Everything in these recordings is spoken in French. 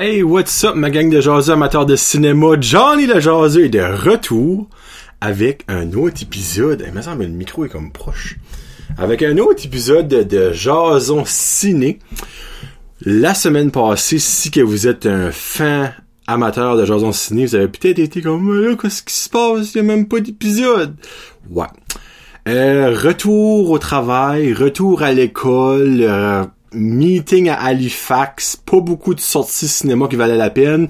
Hey, what's up, ma gang de jaseux amateurs de cinéma? Johnny le jaseux est de retour avec un autre épisode. Il me semble le micro est comme proche. Avec un autre épisode de, de Jason Ciné. La semaine passée, si que vous êtes un fan amateur de Jason Ciné, vous avez peut-être été comme, là, qu'est-ce qui se passe? Il n'y a même pas d'épisode. Ouais. Euh, retour au travail, retour à l'école, euh, meeting à Halifax, pas beaucoup de sorties cinéma qui valaient la peine.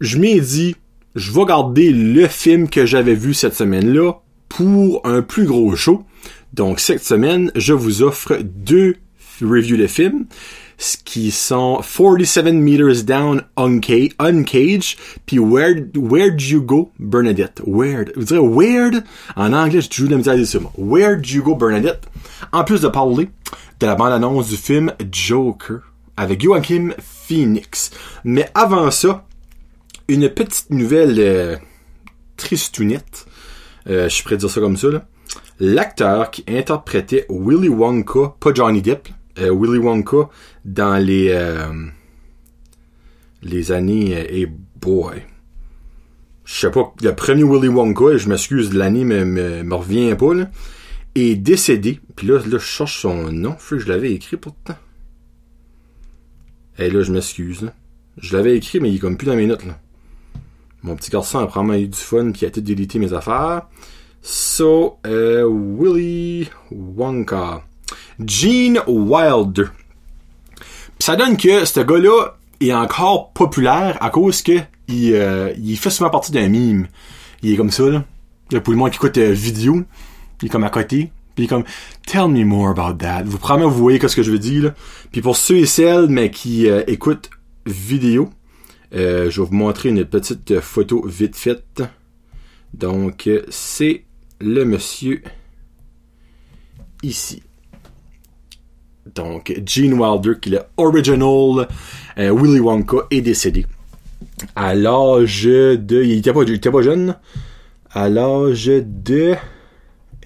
Je m'ai dit, je vais garder le film que j'avais vu cette semaine-là pour un plus gros show. Donc cette semaine, je vous offre deux reviews de films ce qui sont 47 Meters Down Uncaged, Uncaged puis Where, Where'd You Go Bernadette? Where'd, vous direz Where'd, en anglais, j'ai toujours de la misère ça. Where'd You Go Bernadette? En plus de parler de la bande-annonce du film Joker avec Joachim Phoenix. Mais avant ça, une petite nouvelle euh, tristounette. Euh, je suis prêt à dire ça comme ça. L'acteur qui interprétait Willy Wonka, pas Johnny Depp, euh, Willy Wonka dans les les années euh, hey boy je sais pas le premier Willy Wonka je m'excuse l'année me, me revient pas là est décédé. Puis là, là je cherche son nom. Je je l'avais écrit pourtant. Et là je m'excuse je l'avais écrit mais il est comme plus dans mes notes là. Mon petit garçon a probablement eu du fun puis a tout délité mes affaires. So euh, Willy Wonka. Gene Wilder. Pis ça donne que ce gars-là est encore populaire à cause que il, euh, il fait souvent partie d'un mime. Il est comme ça, là. Pour le monde qui écoute euh, vidéo, il est comme à côté. Puis il est comme Tell me more about that. Vous probablement vous voyez ce que je veux dire. Puis pour ceux et celles mais qui euh, écoutent vidéo, euh, je vais vous montrer une petite photo vite faite. Donc c'est le monsieur ici. Donc, Gene Wilder, qui est original euh, Willy Wonka, est décédé. À l'âge de... Il était pas, il était pas jeune. À l'âge de...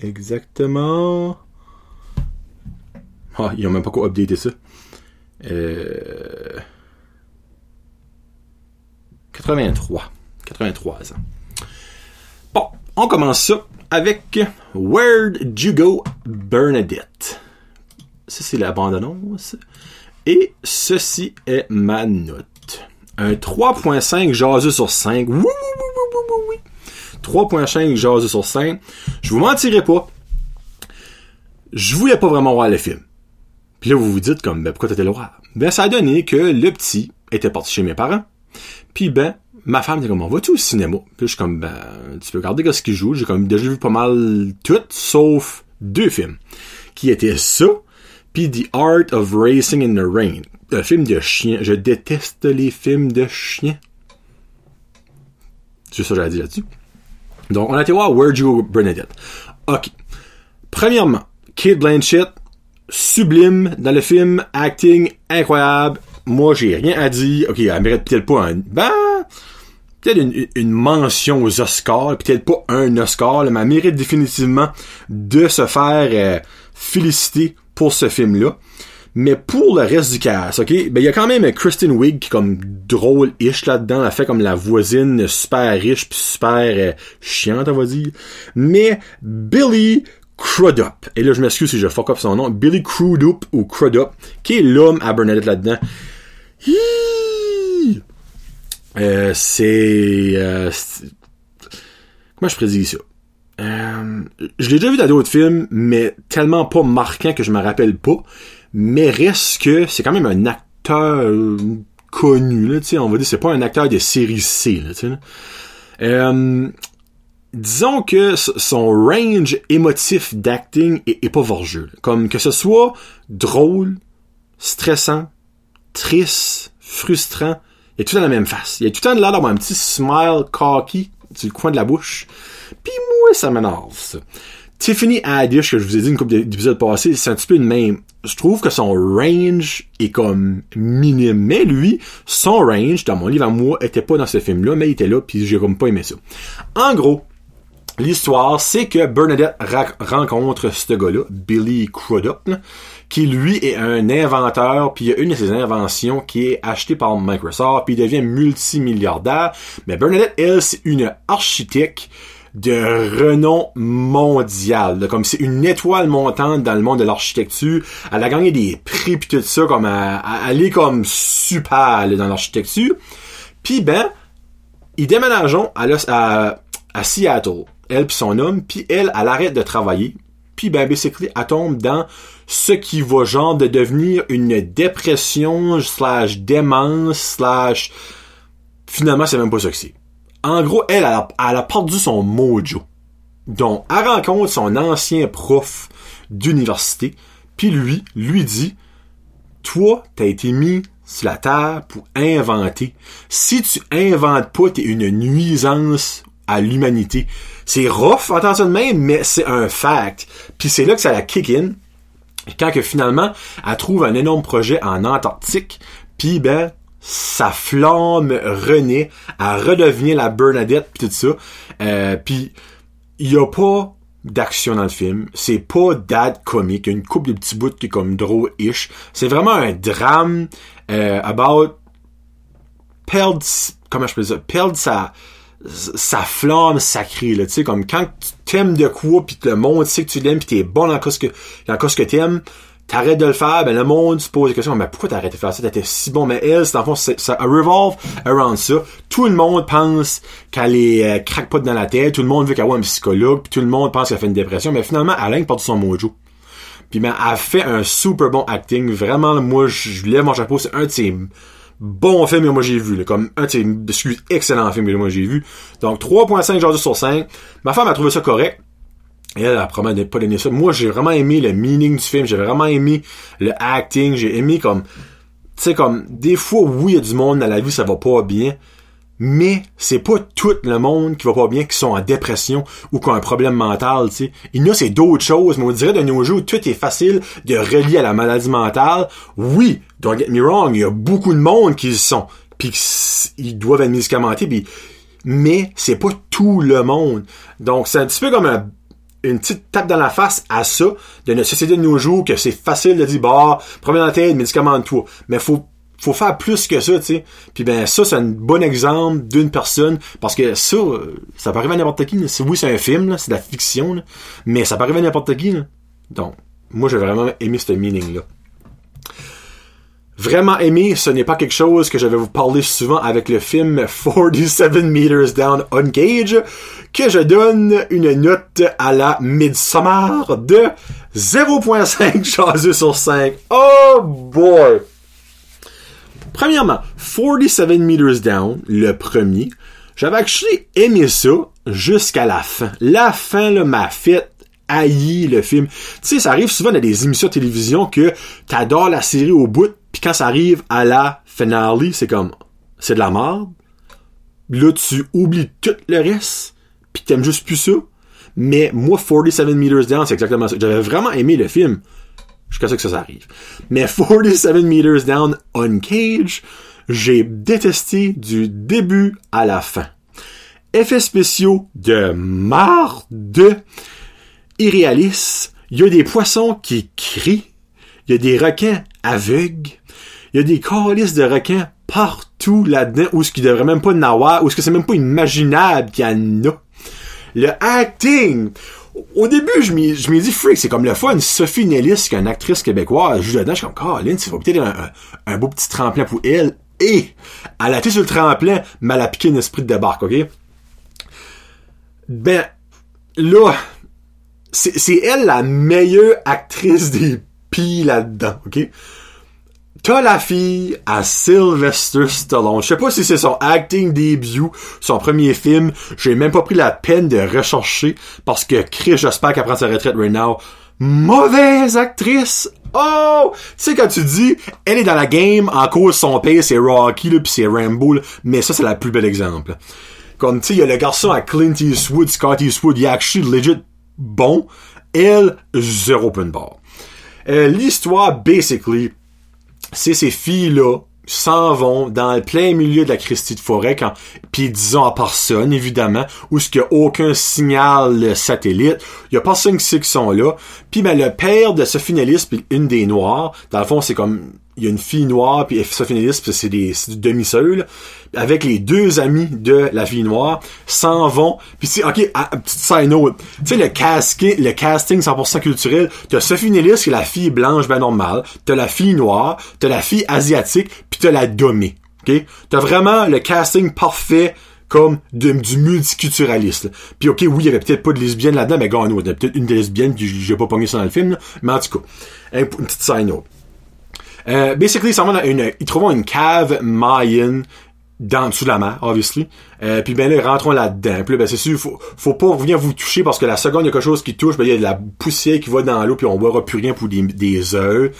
Exactement... Ah, ils ont même pas quoi updater ça. Euh... 83. 83 ans. Bon, on commence ça avec Where'd You Go Bernadette? Ça, c'est la bande-annonce. Et ceci est ma note. Un 3.5 jaseux sur 5. Oui, oui, oui, oui, oui, 3.5 jaseux sur 5. Je vous mentirai pas. Je voulais pas vraiment voir le film. Puis là, vous vous dites comme, ben, pourquoi t'étais le voir? Ben, ça a donné que le petit était parti chez mes parents. Puis ben, ma femme était comme, on va-tu au cinéma? Puis je suis comme, ben, tu peux regarder ce qu'il joue. J'ai comme déjà vu pas mal tout, sauf deux films. Qui étaient ça, puis The Art of Racing in the Rain. Un film de chien. Je déteste les films de chiens. C'est ça que j'allais dire là-dessus. Donc, on a été voir Where'd You Bernadette? OK. Premièrement, Kate Blanchett, sublime dans le film, acting incroyable. Moi, j'ai rien à dire. OK, elle mérite peut-être pas un... Ben, peut-être une, une, mention aux Oscars, peut-être pas un Oscar, mais elle mérite définitivement de se faire euh, féliciter pour ce film-là. Mais pour le reste du cast, ok, ben il y a quand même Kristen Wiig qui est comme drôle-ish là-dedans, elle fait comme la voisine super riche puis super euh, chiante, on va dire. Mais Billy Crudup, et là je m'excuse si je fuck up son nom, Billy Crudup ou Crudup, qui est l'homme à Bernadette là-dedans. Euh, c'est, euh, comment je prédis ça? Je l'ai déjà vu dans d'autres films, mais tellement pas marquant que je me rappelle pas. Mais reste que c'est quand même un acteur connu, là, on va dire, c'est pas un acteur de série C, là, sais. Euh, disons que son range émotif d'acting est, est, pas vorgeux. Comme que ce soit drôle, stressant, triste, frustrant, il a tout le la même face. Il a tout le temps l'air d'avoir un petit smile cocky du coin de la bouche. Pis moi, ça m'énerve. Tiffany Haddish, que je vous ai dit une couple d'épisodes passés, c'est un petit peu le même. Je trouve que son range est comme minime. Mais lui, son range, dans mon livre à moi, était pas dans ce film-là, mais il était là, puis j'ai comme pas aimé ça. En gros, L'histoire, c'est que Bernadette rencontre ce gars-là, Billy Crudup, qui lui est un inventeur, puis il a une de ses inventions qui est achetée par Microsoft, puis il devient multimilliardaire. Mais Bernadette, elle, c'est une architecte de renom mondial. Comme c'est une étoile montante dans le monde de l'architecture. Elle a gagné des prix pis tout ça, comme elle, est comme super dans l'architecture. Puis ben, ils déménagent à, Seattle, elle pis son homme, puis elle, elle arrête de travailler. Puis ben, basically, elle tombe dans ce qui va genre de devenir une dépression slash démence slash... Finalement, c'est même pas ça que c'est en gros, elle, elle a, perdu son mojo. Donc, elle rencontre son ancien prof d'université, puis lui, lui dit, toi, t'as été mis sur la terre pour inventer. Si tu inventes pas, t'es une nuisance à l'humanité. C'est rough, attention de même, mais c'est un fact. Puis c'est là que ça la kick in. Quand que finalement, elle trouve un énorme projet en Antarctique, puis ben, sa flamme renaît, à redevenir la Bernadette pis tout ça. Euh, puis il y a pas d'action dans le film. C'est pas dad comique. Une couple de petits bouts qui est comme drôle-ish. C'est vraiment un drame euh, about perdre, comment je peux dire, perdre sa, sa flamme sacrée, là, tu sais, comme quand tu t'aimes de quoi, puis le monde sait que tu l'aimes, puis t'es bon dans ce que, dans ce que t'aimes, t'arrêtes de le faire, ben le monde se pose des questions, mais pourquoi t'arrêtes de faire ça? T'étais si bon, mais elle, c'est en fond, ça revolve around ça. Tout le monde pense qu'elle est euh, crackpot dans la tête, tout le monde veut qu'elle soit un psychologue, puis tout le monde pense qu'elle fait une dépression, mais finalement, elle a perdu son mojo. Puis ben, elle fait un super bon acting. Vraiment, moi, je lève mon chapeau. C'est un de ses bons films que moi j'ai vu. Là, comme un de ses excellents films que moi j'ai vu. Donc 3.5 sur 5. Ma femme a trouvé ça correct. Elle, elle a probablement pas donné ça. Moi, j'ai vraiment aimé le meaning du film. J'ai vraiment aimé le acting. J'ai aimé comme... Tu sais, comme... Des fois, oui, il y a du monde dans la vie, ça va pas bien. Mais c'est pas tout le monde qui va pas bien, qui sont en dépression ou qui ont un problème mental, tu sais. Il y a, c'est d'autres choses, mais on dirait de nos jours, tout est facile de relier à la maladie mentale. Oui, don't get me wrong, il y a beaucoup de monde qui y sont, puis ils doivent être médicamentés, puis mais c'est pas tout le monde. Donc, c'est un petit peu comme un une petite tape dans la face à ça de notre société de nos jours que c'est facile de dire bah problème dans tête médicament de toi mais faut faut faire plus que ça tu sais. Puis ben ça c'est un bon exemple d'une personne parce que ça ça peut arriver à n'importe qui oui c'est un film c'est de la fiction mais ça peut arriver à n'importe qui donc moi j'ai vraiment aimé ce meaning là vraiment aimé, ce n'est pas quelque chose que je vais vous parler souvent avec le film 47 Meters Down Uncage, que je donne une note à la Midsommar de 0.5 chaseux sur 5. Oh boy! Premièrement, 47 Meters Down, le premier, j'avais actually aimé ça jusqu'à la fin. La fin, là, m'a fait haïr le film. Tu sais, ça arrive souvent dans des émissions de télévision que t'adores la série au bout, puis quand ça arrive à la finale, c'est comme, c'est de la merde. Là, tu oublies tout le reste, puis t'aimes juste plus ça. Mais moi, 47 Meters Down, c'est exactement ça. J'avais vraiment aimé le film. Jusqu'à ce que ça, arrive. Mais 47 Meters Down Uncage, j'ai détesté du début à la fin. Effets spéciaux de marde, irréalistes. Il y a des poissons qui crient. Il y a des requins aveugles. Il y a des calices de requins partout là-dedans où ce qui devrait même pas n'avoir, où ce que c'est même pas imaginable qu'il y en a. Le acting! Au début, je m'ai dit, freak, c'est comme le fun. Sophie Nellis, qui est une actrice québécoise, joue dedans. Je suis comme, Colin, c'est peut-être un, un, beau petit tremplin pour elle. Et, elle a été sur le tremplin, mais elle a piqué un esprit de débarque, ok? Ben, là, c'est elle la meilleure actrice des pis là-dedans, ok? T'as la fille à Sylvester Stallone. Je sais pas si c'est son acting debut, son premier film. J'ai même pas pris la peine de rechercher parce que Chris, j'espère qu'elle prend sa retraite right now. Mauvaise actrice! Oh! Tu sais, quand tu dis, elle est dans la game, en cause son père, c'est Rocky, là, pis c'est Rambo, mais ça, c'est la plus belle exemple. Comme, tu sais, il y a le garçon à Clint Eastwood, Scott Eastwood, il est actually legit bon. Elle, zéro point de barre. Euh, L'histoire, basically, c'est ces filles-là, s'en vont dans le plein milieu de la Christie de forêt quand puis disons à personne évidemment où ce qu'il y a aucun signal satellite il y a personne qui sait qu'ils sont là puis ben le père de ce finaliste puis une des noirs dans le fond c'est comme il y a une fille noire puis Nellis puis c'est des, des demi-sœurs avec les deux amis de la fille noire s'en vont. Puis c'est ok à, petite side note. Tu sais le casting le casting 100% culturel t'as Sophie Nellis qui est la fille blanche ben normale. T'as la fille noire t'as la fille asiatique puis t'as la domée ok? T'as vraiment le casting parfait comme du multiculturaliste. Puis ok, oui, il y avait peut-être pas de lesbienne là-dedans, mais gars, il y avait peut-être une lesbienne, j'ai pas pogné ça dans le film, mais en tout cas, une petite note. Euh, basically, va une, ils trouvent une cave mayen dans dessous de la mer, obviously. Euh, puis ben là, ils rentrons là-dedans. Puis là, ben c'est sûr, faut, faut pas venir vous toucher parce que la seconde, il y a quelque chose qui touche, ben il y a de la poussière qui va dans l'eau, puis on boira plus rien pour des, des heures.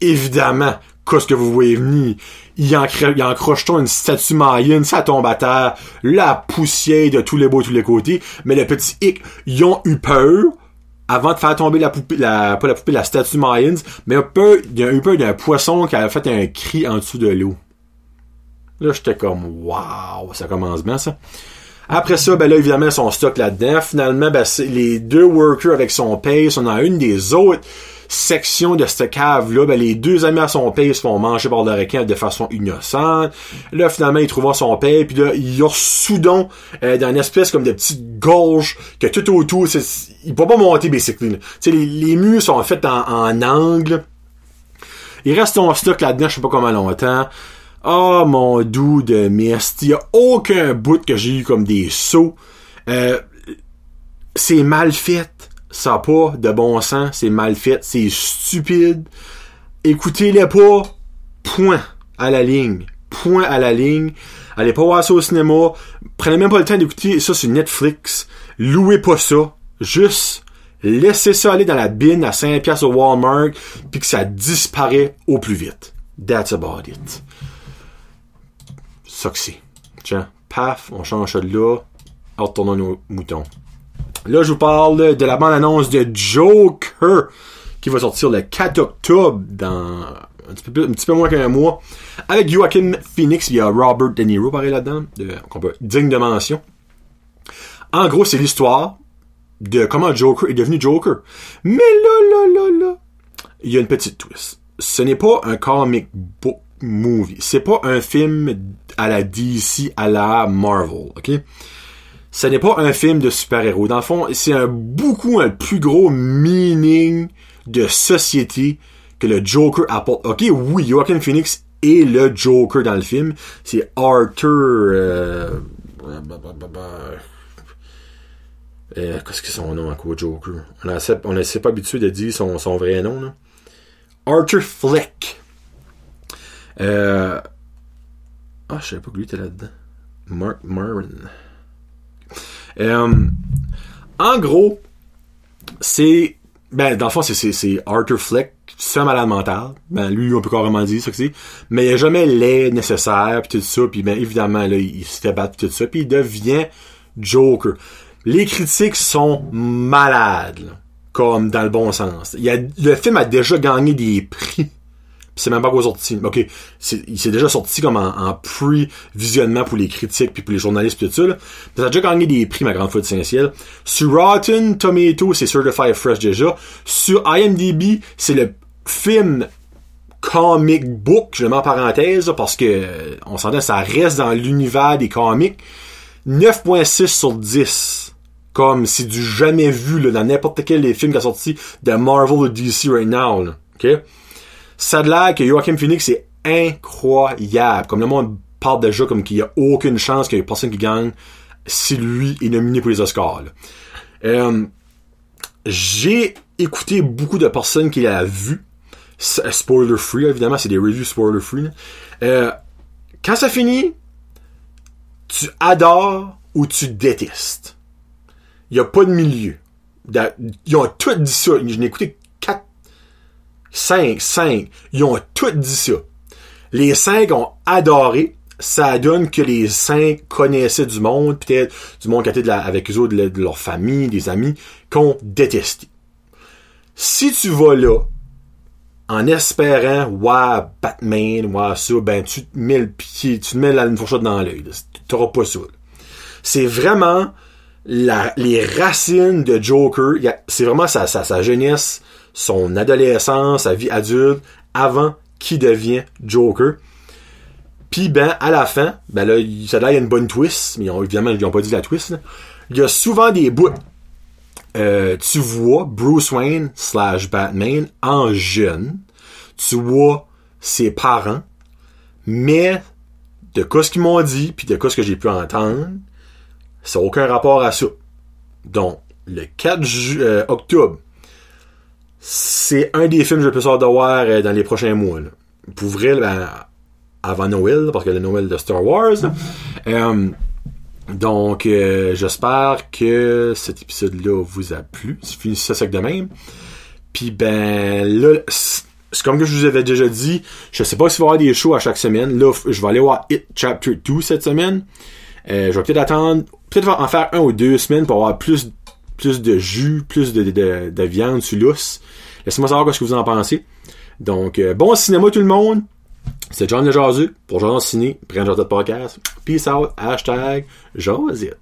Évidemment, qu'est-ce que vous voyez venir? Il, il encroche une statue maïenne, ça tombe à terre, la poussière de tous les beaux, tous les côtés. Mais le petit hic, ils ont eu peur avant de faire tomber la poupée, la, pas la poupée, la statue Mayans, mais un peu, il y a eu peur d'un poisson qui a fait un cri en dessous de l'eau. Là, j'étais comme, waouh, ça commence bien, ça. Après ça, ben là, évidemment, son stock là-dedans. Finalement, ben, les deux workers avec son pace, on dans une des autres sections de cette cave-là, ben, les deux amis à son pace se font manger par le requin de façon innocente. Là, finalement, il trouve son paix, puis là, il y a soudon euh, dans une espèce comme de petite gorge que tout autour, il peut pas monter, basically. Tu les, les murs sont faits en, en angle. Il reste son stock là-dedans, je sais pas comment longtemps. Oh mon doux de mist. Il y a aucun bout que j'ai eu comme des sauts. Euh, c'est mal fait. Ça n'a pas de bon sens. C'est mal fait. C'est stupide. Écoutez-les pas. Point à la ligne. Point à la ligne. Allez pas voir ça au cinéma. Prenez même pas le temps d'écouter ça sur Netflix. Louez pas ça. Juste laissez ça aller dans la bine à 5 pièces au Walmart puis que ça disparaît au plus vite. That's about it c'est. Tiens, paf, on change ça de là. Retournons nos moutons. Là, je vous parle de la bande-annonce de Joker qui va sortir le 4 octobre dans un petit peu, moins qu'un mois. Avec Joaquin Phoenix, il y a Robert De Niro pareil là-dedans, de, digne de mention. En gros, c'est l'histoire de comment Joker est devenu Joker. Mais là, là, là, là, il y a une petite twist. Ce n'est pas un comic book movie. C'est pas un film à la DC, à la Marvel, ok? Ce n'est pas un film de super-héros. Dans le fond, c'est un beaucoup un plus gros meaning de société que le Joker apporte. Ok, oui, Joaquin Phoenix est le Joker dans le film. C'est Arthur... Euh, euh, Qu'est-ce que son nom à quoi, Joker? On ne s'est pas habitué de dire son, vrai nom. Arthur Fleck. Euh... Ah, je savais pas que lui était là-dedans. Mark Maron. Euh, en gros, c'est. Ben, dans le fond, c'est Arthur Fleck, c'est un malade mental. Ben, lui, on peut carrément dire ça que c'est. Mais il n'y a jamais l'aide nécessaire, puis tout ça. Puis, ben, évidemment, là, il se fait battre, tout ça. Puis, il devient Joker. Les critiques sont malades, comme dans le bon sens. Il a, le film a déjà gagné des prix c'est même pas encore sorti. Ok, il s'est déjà sorti comme en, pre-visionnement pour les critiques puis pour les journalistes pis tout ça. Ça a déjà gagné des prix, ma grande fois de Saint-Ciel. Sur Rotten Tomato, c'est Certified Fresh déjà. Sur IMDb, c'est le film comic book, je le mets en parenthèse, parce que euh, on s'entend, ça reste dans l'univers des comics. 9.6 sur 10. Comme c'est du jamais vu là, dans n'importe quel des films qui a sorti de Marvel ou DC right now. Là. OK? Ça a l'air que Joachim Phoenix est incroyable. Comme le monde parle déjà comme qu'il n'y a aucune chance qu'il y ait personne qui gagne si lui est nominé pour les Oscars. Euh, j'ai écouté beaucoup de personnes qui l'ont vu. Spoiler free, évidemment, c'est des reviews spoiler free. Euh, quand ça finit, tu adores ou tu détestes. Il n'y a pas de milieu. Ils ont tout dit ça. Je n'ai écouté 5, 5, ils ont tout dit ça. Les cinq ont adoré. Ça donne que les cinq connaissaient du monde, peut-être du monde qui était avec eux autres, de, leur famille, des amis, qu'on détesté. Si tu vas là, en espérant voir Batman, voir ça, ben tu te mets le pied, tu te mets la fourchette dans l'œil. T'auras pas ça. C'est vraiment les racines de Joker. C'est vraiment sa jeunesse, son adolescence, sa vie adulte, avant qu'il devienne Joker. Puis ben, à la fin, ben là, ça il y a une bonne twist, mais évidemment, ils n'ont pas dit la twist. Il y a souvent des bouts. Euh, tu vois Bruce Wayne slash Batman en jeune. Tu vois ses parents. Mais de quoi ce qu'ils m'ont dit, puis de quoi ce que j'ai pu entendre, ça n'a aucun rapport à ça. Donc, le 4 euh, octobre, c'est un des films que je peux sortir de voir euh, dans les prochains mois. Là. Pour vrai, ben, avant Noël, parce que le Noël de Star Wars. Euh, donc, euh, j'espère que cet épisode-là vous a plu. Fini ça sec de même. Puis ben là, c'est comme que je vous avais déjà dit, je sais pas s'il va y avoir des shows à chaque semaine. Là, je vais aller voir It Chapter 2 cette semaine. Je vais peut-être attendre, peut-être en faire un ou deux semaines pour avoir plus, plus de jus, plus de, de, de viande sur l'os. Laissez-moi savoir ce que vous en pensez. Donc, euh, bon cinéma tout le monde. C'est John le Jazu pour Jean Ciné, Brand Podcast. Peace out, hashtag Jasit.